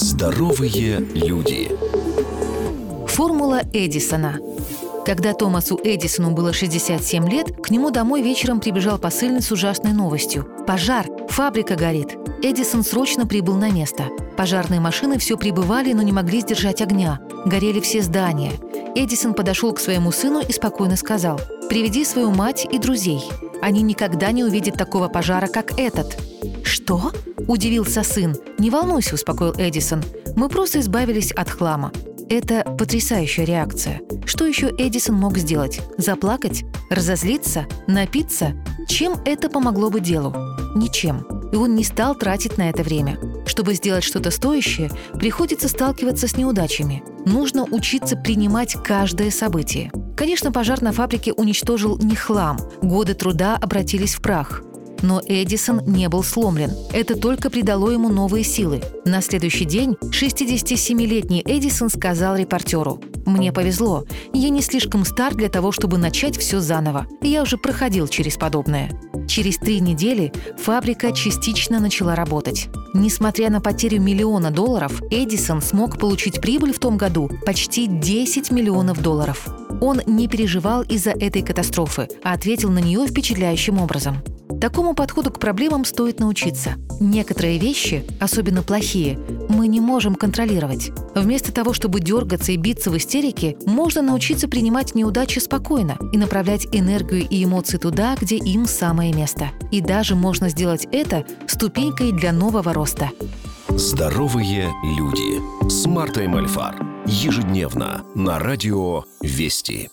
Здоровые люди. Формула Эдисона. Когда Томасу Эдисону было 67 лет, к нему домой вечером прибежал посыльный с ужасной новостью. «Пожар! Фабрика горит!» Эдисон срочно прибыл на место. Пожарные машины все прибывали, но не могли сдержать огня. Горели все здания. Эдисон подошел к своему сыну и спокойно сказал «Приведи свою мать и друзей. Они никогда не увидят такого пожара, как этот». «Что?» – удивился сын. «Не волнуйся», – успокоил Эдисон. «Мы просто избавились от хлама». Это потрясающая реакция. Что еще Эдисон мог сделать? Заплакать? Разозлиться? Напиться? Чем это помогло бы делу? Ничем. И он не стал тратить на это время. Чтобы сделать что-то стоящее, приходится сталкиваться с неудачами. Нужно учиться принимать каждое событие. Конечно, пожар на фабрике уничтожил не хлам. Годы труда обратились в прах. Но Эдисон не был сломлен. Это только придало ему новые силы. На следующий день 67-летний Эдисон сказал репортеру «Мне повезло. Я не слишком стар для того, чтобы начать все заново. Я уже проходил через подобное». Через три недели фабрика частично начала работать. Несмотря на потерю миллиона долларов, Эдисон смог получить прибыль в том году почти 10 миллионов долларов. Он не переживал из-за этой катастрофы, а ответил на нее впечатляющим образом. Такому подходу к проблемам стоит научиться. Некоторые вещи, особенно плохие, мы не можем контролировать. Вместо того, чтобы дергаться и биться в истерике, можно научиться принимать неудачи спокойно и направлять энергию и эмоции туда, где им самое место. И даже можно сделать это ступенькой для нового роста. Здоровые люди с Мартой Мальфар. Ежедневно на радио «Вести».